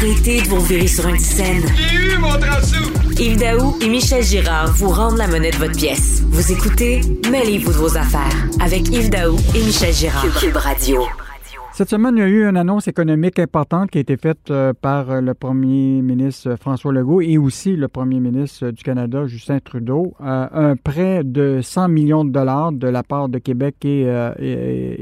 Arrêtez de vous virer sur une scène. J'ai eu mon Yves Daou et Michel Girard vous rendent la monnaie de votre pièce. Vous écoutez Mêlez-vous de vos affaires avec Yves Daou et Michel Girard. Cube Radio. Cette semaine, il y a eu une annonce économique importante qui a été faite euh, par euh, le premier ministre François Legault et aussi le premier ministre du Canada, Justin Trudeau. Euh, un prêt de 100 millions de dollars de la part de Québec et,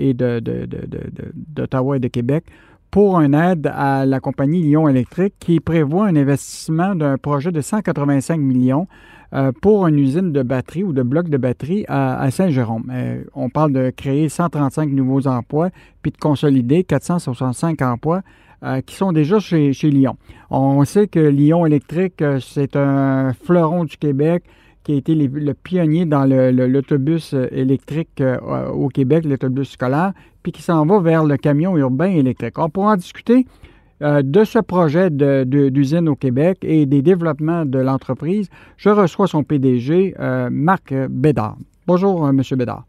et, d'Ottawa et de Québec pour une aide à la compagnie Lyon Électrique qui prévoit un investissement d'un projet de 185 millions euh, pour une usine de batterie ou de blocs de batterie à, Saint-Jérôme. Euh, on parle de créer 135 nouveaux emplois puis de consolider 465 emplois euh, qui sont déjà chez, chez Lyon. On sait que Lyon Électrique, c'est un fleuron du Québec qui a été le pionnier dans l'autobus euh, électrique euh, au Québec, l'autobus scolaire, puis qui s'en va vers le camion urbain électrique. On pourra en discuter euh, de ce projet d'usine au Québec et des développements de l'entreprise. Je reçois son PDG, Marc Bédard. Bonjour, M. Bédard.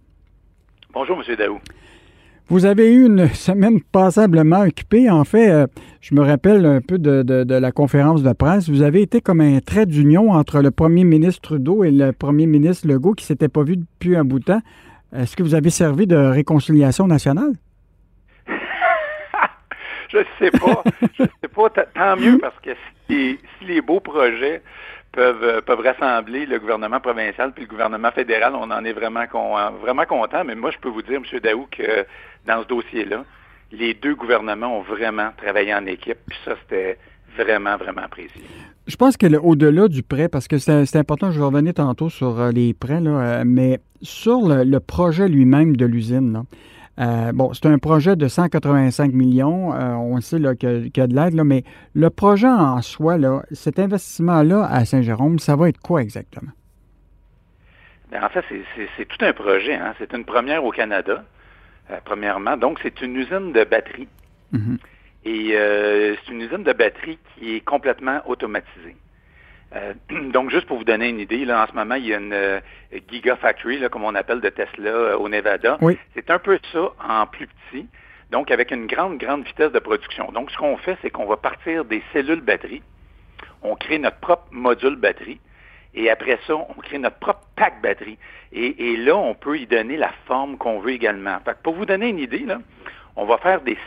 Bonjour, M. Daou. Vous avez eu une semaine passablement occupée. En fait, euh, je me rappelle un peu de, la conférence de presse. Vous avez été comme un trait d'union entre le premier ministre Trudeau et le premier ministre Legault qui ne s'étaient pas vus depuis un bout de temps. Est-ce que vous avez servi de réconciliation nationale? je ne sais pas. je sais pas. Tant mieux parce que si les beaux projets peuvent, euh, peuvent rassembler le gouvernement provincial puis le gouvernement fédéral. On en est vraiment, con, vraiment content. Mais moi, je peux vous dire, M. Daou, que dans ce dossier-là, les deux gouvernements ont vraiment travaillé en équipe. Puis ça, c'était vraiment, vraiment apprécié. Je pense que au-delà du prêt, parce que c'est important, je vais revenir tantôt sur euh, les prêts, là, euh, mais sur le, projet lui-même de l'usine, euh, bon, c'est un projet de 185 millions. Euh, on sait qu'il y, a de l'aide, mais le projet en soi, là, cet investissement-là à Saint-Jérôme, ça va être quoi exactement? Bien, en fait, c'est tout un projet. Hein. C'est une première au Canada, euh, premièrement. Donc, c'est une usine de batterie. Mm-hmm. Et c'est une usine de batterie qui est complètement automatisée. Euh, donc, juste pour vous donner une idée, là, en ce moment, il y a une euh, Gigafactory, là, comme on appelle de Tesla euh, au Nevada. C'est un peu ça en plus petit, donc avec une grande, grande vitesse de production. Donc, ce qu'on fait, c'est qu'on va partir des cellules batterie, on crée notre propre module batterie, et après ça, on crée notre propre pack batterie. Et, là, on peut y donner la forme qu'on veut également. Fait pour vous donner une idée, là, on va faire des,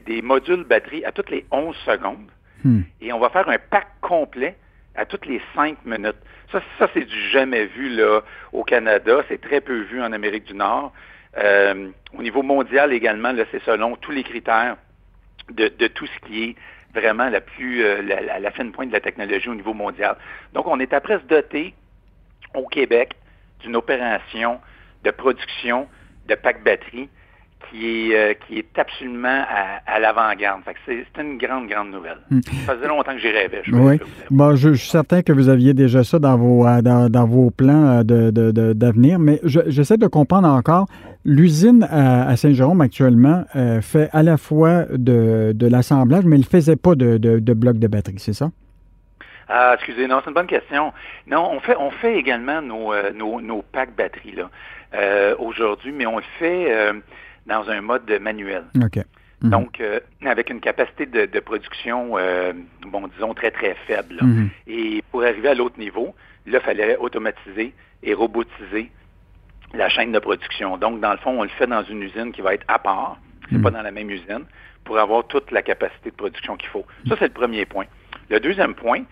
des, modules batterie à toutes les 11 secondes, hmm. et on va faire un pack complet à toutes les cinq minutes. Ça, ça c'est du jamais vu là au Canada. C'est très peu vu en Amérique du Nord. Euh, au niveau mondial également, là, c'est selon tous les critères de, de, tout ce qui est vraiment la plus euh, la, la, fine pointe de la technologie au niveau mondial. Donc, on est à presque doté au Québec d'une opération de production de packs batteries qui est, euh, qui est absolument à, l'avant-garde. C'est une grande, grande nouvelle. Hmm. Ça faisait longtemps que j'y rêvais. Je oui. Bon, je, suis certain que vous aviez déjà ça dans vos, euh, dans, vos plans euh, d'avenir, mais j'essaie de comprendre encore. L'usine à, Saint-Jérôme actuellement fait à la fois de, l'assemblage, mais il ne faisait pas de, de blocs de batterie, c'est ça? Ah, excusez, non, c'est une bonne question. Non, on fait, on fait également nos, nos, nos packs batteries là aujourd'hui, mais on le fait dans un mode manuel. Mhm. Donc, euh, avec une capacité de, production, euh, bon, disons, très, très faible. Mhm. Et pour arriver à l'autre niveau, là, il fallait automatiser et robotiser la chaîne de production. Donc, dans le fond, on le fait dans une usine qui va être à part, c'est pas mhm. dans la même usine, pour avoir toute la capacité de production qu'il faut. Ça, c'est le premier point. Le deuxième point,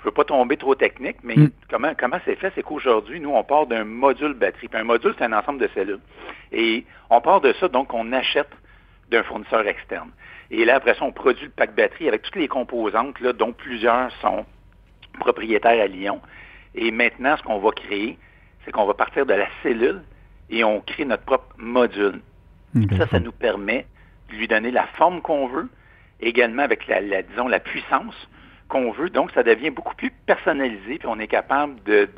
je veux pas tomber trop technique, mais mm. comment comment c'est fait, c'est qu'aujourd'hui, nous, on part d'un module batterie. Puis un module, c'est un ensemble de cellules. Et on part de ça, donc on achète d'un fournisseur externe. Et là, après ça, on produit le pack batterie avec toutes les composantes, là, dont plusieurs sont propriétaires à Lyon. Et maintenant, ce qu'on va créer, c'est qu'on va partir de la cellule et on crée notre propre module. Ça, ça nous permet de lui donner la forme qu'on veut, également avec la, la disons, la puissance qu'on veut. Donc, ça devient beaucoup plus personnalisé, puis on est capable de,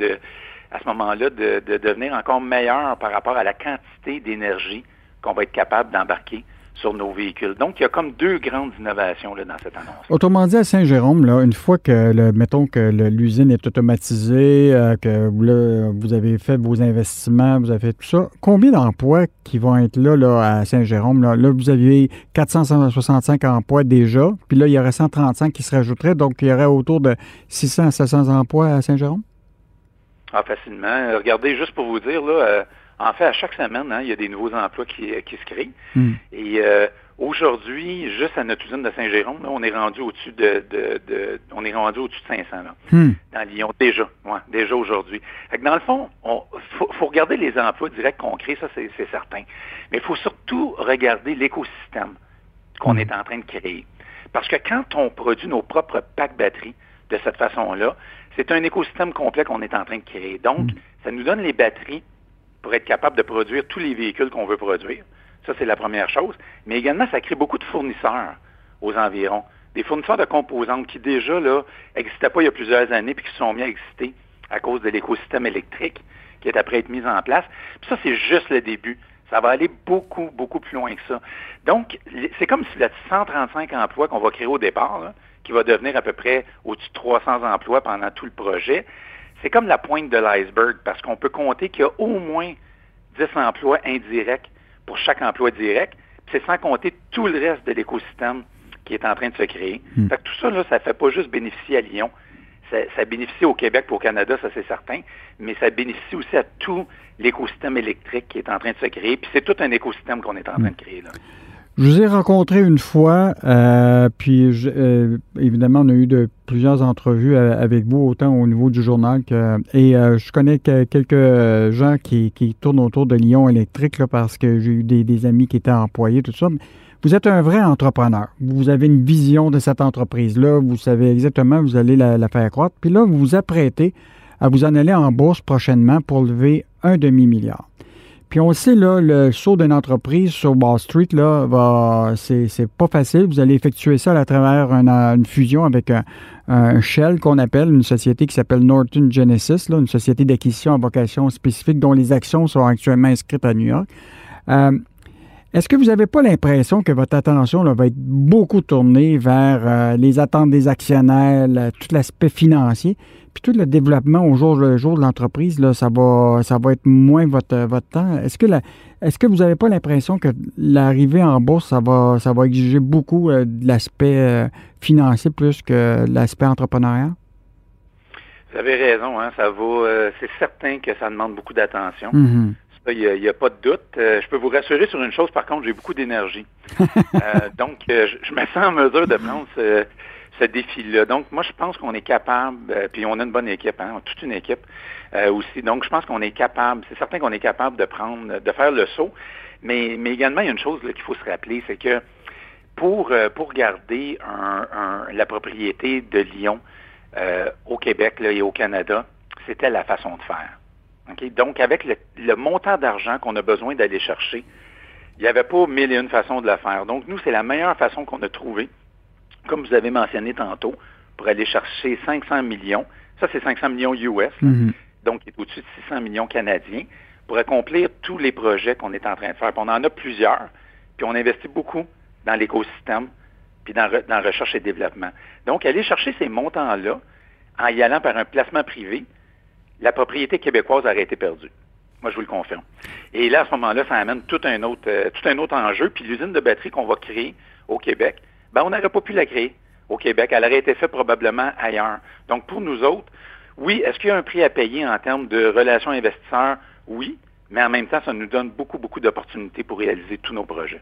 à ce moment-là, de, devenir encore meilleur par rapport à la quantité d'énergie qu'on va être capable d'embarquer sur nos véhicules. Donc, il y a comme deux grandes innovations là, dans cette annonce. Autrement dit, à Saint-Jérôme, là, une fois que, le, mettons que l'usine est automatisée, euh, que vous avez fait vos investissements, vous avez fait tout ça, combien d'emplois qui vont être là, là à Saint-Jérôme? Là? vous aviez 465 emplois déjà, puis là, il y aurait 135 qui se rajouteraient, donc il y aurait autour de 600 à 700 emplois à Saint-Jérôme? Ah, facilement. Regardez, juste pour vous dire, là, euh, en fait, à chaque semaine, hein, il y a des nouveaux emplois qui, qui se créent. Hmm. Et euh, aujourd'hui, juste à notre usine de Saint-Jérôme, on est rendu au-dessus de, de, on est rendu au-dessus de 500 là, hmm. dans Lyon déjà, ouais, déjà aujourd'hui. Dans le fond, il faut, regarder les emplois directs qu'on crée, ça c'est certain. Mais il faut surtout regarder l'écosystème qu'on hmm. est en train de créer. Parce que quand on produit nos propres packs batteries de cette façon-là, c'est un écosystème complet qu'on est en train de créer. Donc, ça nous donne les batteries pour être capable de produire tous les véhicules qu'on veut produire. Ça, c'est la première chose. Mais également, ça crée beaucoup de fournisseurs aux environs. Des fournisseurs de composantes qui déjà là n'existaient pas il y a plusieurs années puis qui sont mis à exister à cause de l'écosystème électrique qui est après être mis en place. Puis ça, c'est juste le début. Ça va aller beaucoup, beaucoup plus loin que ça. Donc, c'est comme si la 135 emplois qu'on va créer au départ, qui va devenir à peu près au-dessus de 300 emplois pendant tout le projet, c'est comme la pointe de l'iceberg parce qu'on peut compter qu'il y a au moins 10 emplois indirects pour chaque emploi direct. C'est sans compter tout le reste de l'écosystème qui est en train de se créer. Hmm. Fait que tout ça, là, ça ne fait pas juste bénéficier à Lyon. Ça, bénéficie au Québec et au Canada, ça c'est certain, mais ça bénéficie aussi à tout l'écosystème électrique qui est en train de se créer. Puis c'est tout un écosystème qu'on est en train de créer là. Je vous ai rencontré une fois, euh, puis euh, évidemment, on a eu de, plusieurs entrevues euh, avec vous, autant au niveau du journal que. Et je connais quelques gens qui, tournent autour de Lyon électrique là, parce que j'ai eu des, amis qui étaient employés, tout ça. Vous êtes un vrai entrepreneur. Vous avez une vision de cette entreprise-là. Vous savez exactement où vous allez la, la faire croître. Puis là, vous vous apprêtez à vous en aller en bourse prochainement pour lever un demi-milliard. Puis on sait, là, le saut d'une entreprise sur Wall Street, là, va, c'est, pas facile. Vous allez effectuer ça à travers une, fusion avec un, Shell qu'on appelle, une société qui s'appelle Norton Genesis, là, une société d'acquisition à vocation spécifique dont les actions sont actuellement inscrites à New York. Euh, est-ce que vous n'avez pas l'impression que votre attention va être beaucoup tournée vers euh, les attentes des actionnaires, tout l'aspect financier, puis tout le développement au jour le jour de l'entreprise, là, ça va, ça va être moins votre, votre temps? Est-ce que, est-ce que vous n'avez pas l'impression que l'arrivée en bourse, ça va, ça va exiger beaucoup euh, de l'aspect euh, financier plus que l'aspect entrepreneurial? Vous avez raison, hein, ça va. c'est certain que ça demande beaucoup d'attention. Mm-hmm. Il n'y a, pas de doute. Euh, je peux vous rassurer sur une chose, par contre, j'ai beaucoup d'énergie. Euh, donc, euh, je, me sens en mesure de prendre ce, défi-là. Donc, moi, je pense qu'on est capable, puis on a une bonne équipe, hein, toute une équipe aussi. Donc, je pense qu'on est capable, c'est certain qu'on est capable de prendre, de faire le saut. Mais, mais également, il y a une chose qu'il faut se rappeler, c'est que pour, pour garder la propriété de Lyon au Québec et au Canada, c'était la façon de faire. Donc, avec le, montant d'argent qu'on a besoin d'aller chercher, il n'y avait pas mille et une façons de le faire. Donc, nous, c'est la meilleure façon qu'on a trouvée, comme vous avez mentionné tantôt, pour aller chercher 500 millions. Ça, c'est 500 millions US, mm-hmm. donc il est au-dessus de 600 millions canadiens, pour accomplir tous les projets qu'on est en train de faire. on en a plusieurs, puis on investit beaucoup dans l'écosystème, puis dans, dans la recherche et développement. Donc, aller chercher ces montants-là, en y allant par un placement privé, la propriété québécoise aurait été perdue. Moi, je vous le confirme. Et là, à ce moment-là, ça amène tout un autre, euh, tout un autre enjeu. Puis l'usine de batterie qu'on va créer au Québec, ben, on n'aurait pas pu la créer au Québec. Elle aurait été faite probablement ailleurs. Donc, pour nous autres, oui, est-ce qu'il y a un prix à payer en termes de relations investisseurs? Oui, mais en même temps, ça nous donne beaucoup, beaucoup d'opportunités pour réaliser tous nos projets.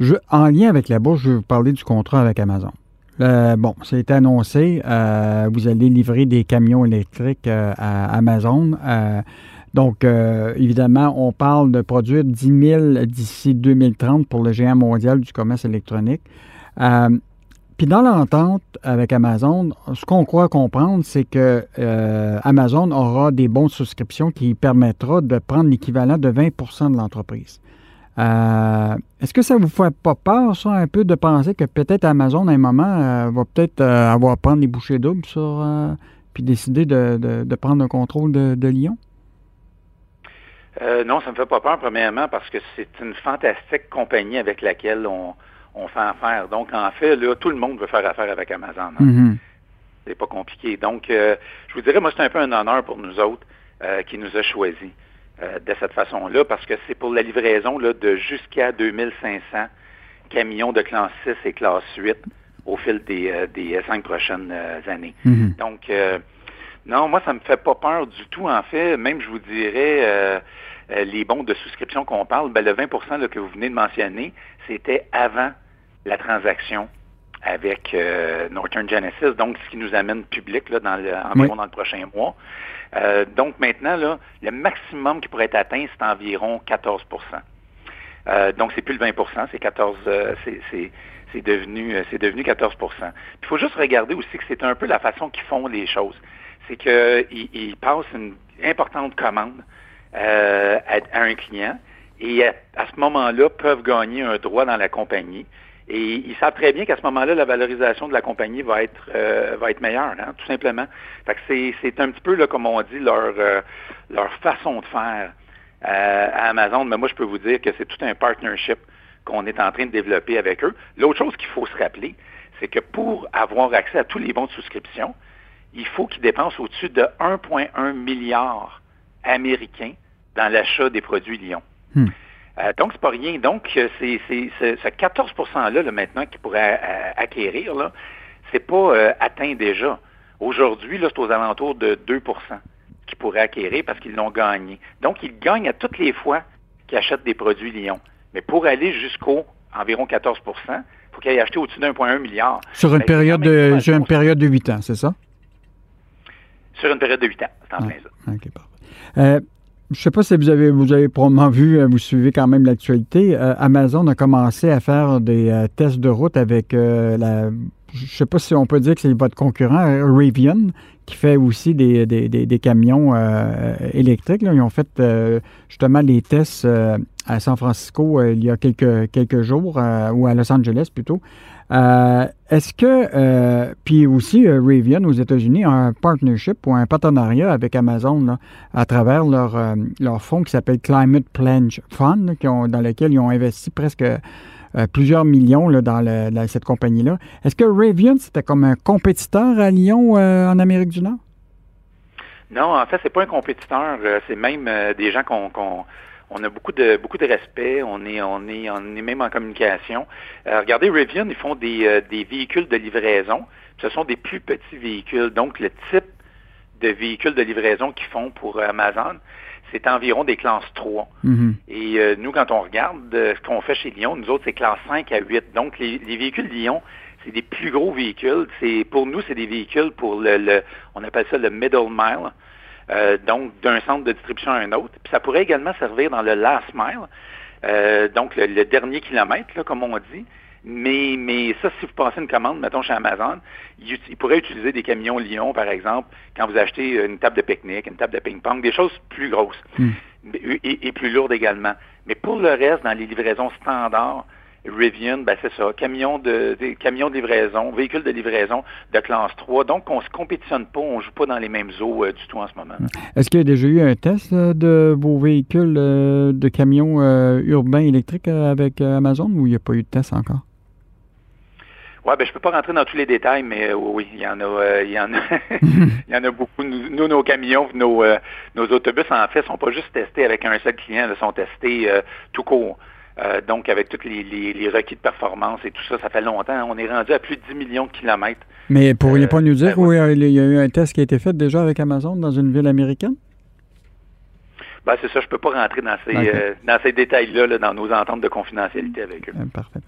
Je, en lien avec la bourse, je vais vous parler du contrat avec Amazon. Euh, bon, ça a été annoncé. Euh, vous allez livrer des camions électriques euh, à Amazon. donc, évidemment, on parle de produire 10 000 d'ici 2030 pour le géant mondial du commerce électronique. puis dans l'entente avec Amazon, ce qu'on croit comprendre, c'est que Amazon aura des bons de souscription qui permettra de prendre l'équivalent de 20% de l'entreprise. Euh, est-ce que ça vous fait pas peur, ça, un peu, de penser que peut-être Amazon, à un moment, euh, va peut-être euh, avoir à prendre les bouchées doubles sur, puis décider de, prendre le contrôle de, Lyon? Euh, non, ça ne me fait pas peur, premièrement, parce que c'est une fantastique compagnie avec laquelle on, fait affaire. Donc, en fait, là, tout le monde veut faire affaire avec Amazon. Hein. Mm-hmm. C'est pas compliqué. Donc, euh, je vous dirais, moi, c'est un peu un honneur pour nous autres euh, qui nous a choisis de cette façon-là, parce que c'est pour la livraison là, de jusqu'à 2500 camions de classe 6 et classe 8 au fil des, des cinq prochaines années. Mm-hmm. Donc, non, moi, ça me fait pas peur du tout, en fait. Même, je vous dirais, euh, euh, les bons de souscription qu'on parle, ben, le 20% que vous venez de mentionner, c'était avant la transaction avec euh, Northern Genesis, donc ce qui nous amène public là, dans le, environ dans le prochain mois. donc maintenant, là, le maximum qui pourrait être atteint, c'est environ 14% Donc c'est plus le 20% c'est 14 c'est devenu c'est devenu 14 Il faut juste regarder aussi que c'est un peu la façon qu'ils font les choses c'est qu'ils passent une importante commande euh, à, un client et à, ce moment-là peuvent gagner un droit dans la compagnie. Et ils savent très bien qu'à ce moment-là, la valorisation de la compagnie va être euh, va être meilleure, hein, tout simplement. Fait c'est, un petit peu là, comme on dit, leur euh, leur façon de faire à Amazon. Mais moi, je peux vous dire que c'est tout un partnership qu'on est en train de développer avec eux. L'autre chose qu'il faut se rappeler, c'est que pour avoir accès à tous les bons de souscription, il faut qu'ils dépensent au-dessus de 1,1 milliard américains dans l'achat des produits Lyon. Hmm. Euh, donc, c'est pas rien. Donc, c'est, ce 14 %-là, maintenant, qu'ils pourraient euh, acquérir, là, c'est pas euh, atteint déjà. Aujourd'hui, là, c'est aux alentours de 2% qu'ils pourraient acquérir parce qu'ils l'ont gagné. Donc, ils gagnent à toutes les fois qu'ils achètent des produits Lyon. Mais pour aller jusqu'au environ 14% il faut qu'ils aient acheté au-dessus d'1,1 milliard. Sur une, ben, période de, sur une période de 8 ans, c'est ça? Sur une période de 8 ans. C'est en plein ça. OK, euh, je sais pas si vous avez, vous avez probablement vu, euh, vous suivez quand même l'actualité. Euh, Amazon a commencé à faire des tests de route avec la. Je sais pas si on peut dire que c'est votre concurrent, Rivian, qui fait aussi des, des, des, camions électriques. Ils ont fait justement les tests à San Francisco il y a quelques, quelques jours, ou à Los Angeles plutôt, euh, est-ce que, euh, puis aussi, euh, aux États-Unis a un partnership ou un partenariat avec Amazon à travers leur, leur fonds qui s'appelle Climate Pledge Fund, dans lequel ils ont investi presque plusieurs millions dans, cette compagnie-là. Est-ce que Rivian, c'était comme un compétiteur à Lyon en Amérique du Nord? Non, en fait, c'est pas un compétiteur. c'est même des gens qu'on on a beaucoup de beaucoup de respect. On est on est on est même en communication. Euh, regardez, Rivian, ils font des, euh, des véhicules de livraison. Ce sont des plus petits véhicules. Donc le type de véhicules de livraison qu'ils font pour Amazon, c'est environ des classes 3. Mm-hmm. Et euh, nous, quand on regarde ce qu'on fait chez Lyon, nous autres, c'est classe 5 à 8. Donc les, les véhicules Lyon, c'est des plus gros véhicules. C'est pour nous, c'est des véhicules pour le, le, on appelle ça le middle mile. Euh, donc d'un centre de distribution à un autre. Puis ça pourrait également servir dans le last mile, euh, donc le, dernier kilomètre, comme on dit. Mais, mais ça, si vous passez une commande, mettons chez Amazon, il, pourrait utiliser des camions Lyon, par exemple, quand vous achetez une table de pique-nique, une table de ping-pong, des choses plus grosses hmm. et, plus lourdes également. Mais pour le reste, dans les livraisons standards, Rivian, ben c'est ça, camion de, des camions de livraison, véhicules de livraison de classe 3. Donc, on ne se compétitionne pas, on ne joue pas dans les mêmes eaux euh, du tout en ce moment. Est-ce qu'il y a déjà eu un test de vos véhicules euh, de camions euh, urbains électriques avec Amazon ou il n'y a pas eu de test encore? Oui, ben je peux pas rentrer dans tous les détails, mais oui, il y en a, il y en a, il y en a beaucoup. Nous, nos camions, nos, nos autobus, en fait, sont pas juste testés avec un seul client, ils sont testés tout court. Euh, donc, avec tous les, requis de performance et tout ça, ça fait longtemps. On est rendu à plus de 10 millions de kilomètres. Mais pourriez euh, pas nous dire ben où il y a eu un test qui a été fait déjà avec Amazon dans une ville américaine? Ben, c'est ça, je ne peux pas rentrer dans ces, euh, dans ces détails-là, dans nos ententes de confidentialité avec eux. parfait.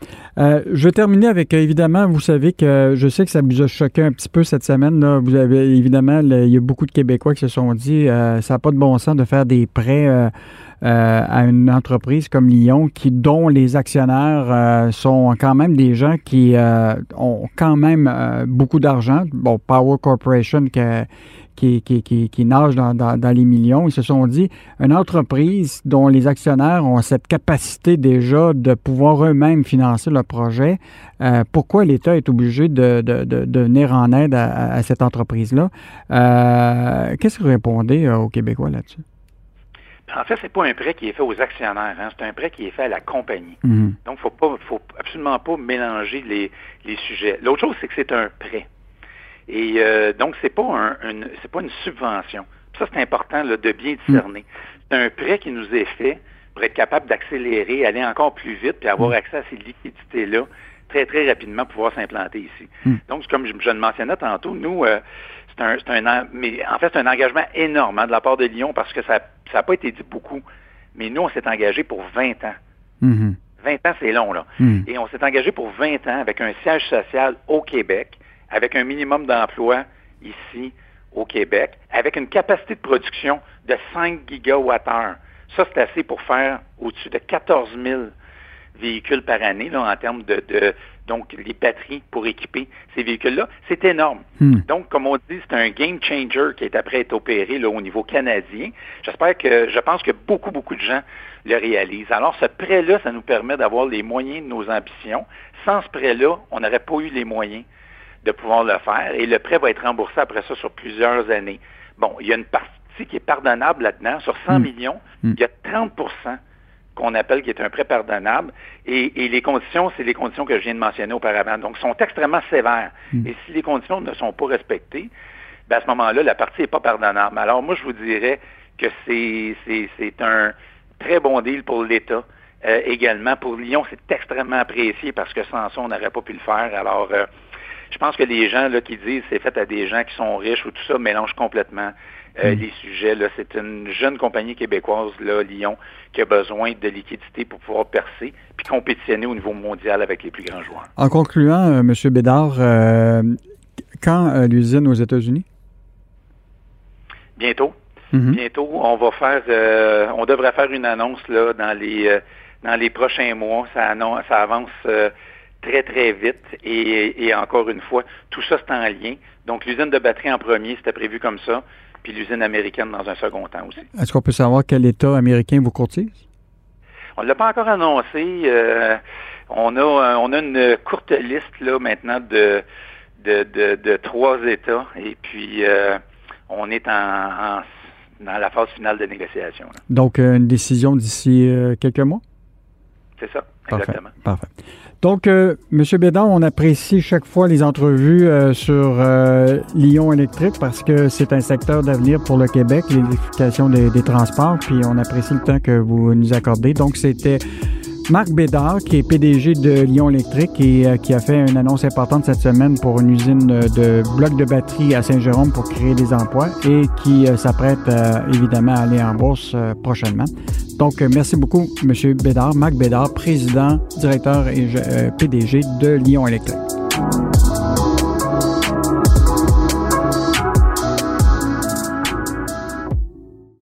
je vais terminer avec, évidemment, vous savez que je sais que ça vous a choqué un petit peu cette semaine. Là. Vous avez, évidemment, il y a beaucoup de Québécois qui se sont dit ça n'a pas de bon sens de faire des prêts euh, à une entreprise comme Lyon, qui dont les actionnaires euh, sont quand même des gens qui euh, ont quand même beaucoup d'argent. Bon, Power Corporation qui, qui, qui, qui, nage dans, dans, les millions. Ils se sont dit, une entreprise dont les actionnaires ont cette capacité déjà de pouvoir eux-mêmes financer le projet, pourquoi l'État est obligé de, de, de, venir en aide à, à cette entreprise-là? Qu'est-ce que vous répondez aux Québécois là-dessus? En fait, c'est pas un prêt qui est fait aux actionnaires, hein. c'est un prêt qui est fait à la compagnie. Mhm. Donc, faut pas, faut absolument pas mélanger les, les sujets. L'autre chose, c'est que c'est un prêt. Et euh, donc, c'est pas un, une, pas une subvention. ça, c'est important là, de bien discerner. C'est un prêt qui nous est fait pour être capable d'accélérer, aller encore plus vite, puis avoir accès à ces liquidités-là très, très rapidement pouvoir s'implanter ici. Donc, comme je, le mentionnais tantôt, nous, euh, c'est un, un, mais en fait, c'est un engagement énorme hein, de la part de Lyon parce que ça n'a pas été dit beaucoup. Mais nous, on s'est engagé pour 20 ans. 20 mm-hmm. ans, c'est long, là. Mm. Et on s'est engagé pour 20 ans avec un siège social au Québec, avec un minimum d'emploi ici au Québec, avec une capacité de production de 5 gigawattheures. Ça, c'est assez pour faire au-dessus de 14 000 véhicules par année là, en termes de, donc les batteries pour équiper ces véhicules-là. C'est énorme. Hmm. Donc, comme on dit, c'est un game changer qui est après être opéré là, au niveau canadien. J'espère que, je pense que beaucoup, beaucoup de gens le réalisent. Alors, ce prêt-là, ça nous permet d'avoir les moyens de nos ambitions. Sans ce prêt-là, on n'aurait pas eu les moyens de pouvoir le faire et le prêt va être remboursé après ça sur plusieurs années. Bon, il y a une partie qui est pardonnable là-dedans. Sur 100 hmm. millions, hmm. il y a 30% qu'on appelle qui est un prêt pardonnable. Et, les conditions, c'est les conditions que je viens de mentionner auparavant. Donc, sont extrêmement sévères. Hmm. Et si les conditions ne sont pas respectées, ben à ce moment-là, la partie n'est pas pardonnable. Alors, moi, je vous dirais que c'est un très bon deal pour l'État. Euh, également, pour Lyon, c'est extrêmement apprécié parce que sans ça, on n'aurait pas pu le faire. Alors, euh, je pense que les gens là, qui disent c'est fait à des gens qui sont riches ou tout ça mélangent complètement euh, mm. les sujets. Là. C'est une jeune compagnie québécoise, là, Lyon, qui a besoin de liquidité pour pouvoir percer puis compétitionner au niveau mondial avec les plus grands joueurs. En concluant, euh, M. Bédard, euh, quand l'usine aux États-Unis? Bientôt. Mm-hmm. Bientôt, on va faire, on devrait faire une annonce là dans les dans les prochains mois. Ça, ça avance très, très vite. Et, encore une fois, tout ça, c'est en lien. Donc, l'usine de batterie en premier, c'était prévu comme ça, puis l'usine américaine dans un second temps aussi. Est-ce qu'on peut savoir quel État américain vous courtise? On ne l'a pas encore annoncé. Euh, on, a, on a une courte liste là maintenant de, de, trois États. Et puis, euh, on est en, dans la phase finale de négociation. Donc, euh, une décision d'ici quelques mois? C'est ça, exactement. Parfait. Donc, euh, M. Bédard, on apprécie chaque fois les entrevues euh, sur euh, Lyon électrique parce que c'est un secteur d'avenir pour le Québec, l'électrification des, des, transports, puis on apprécie le temps que vous nous accordez. Donc, c'était Marc Bédard, qui est PDG de Lyon Électrique et euh, qui a fait une annonce importante cette semaine pour une usine de blocs de batterie à Saint-Jérôme pour créer des emplois et qui euh, s'apprête euh, évidemment à aller en bourse prochainement. Donc, merci beaucoup, M. Bédard, Marc Bédard, président, directeur et PDG de Lyon Électrique.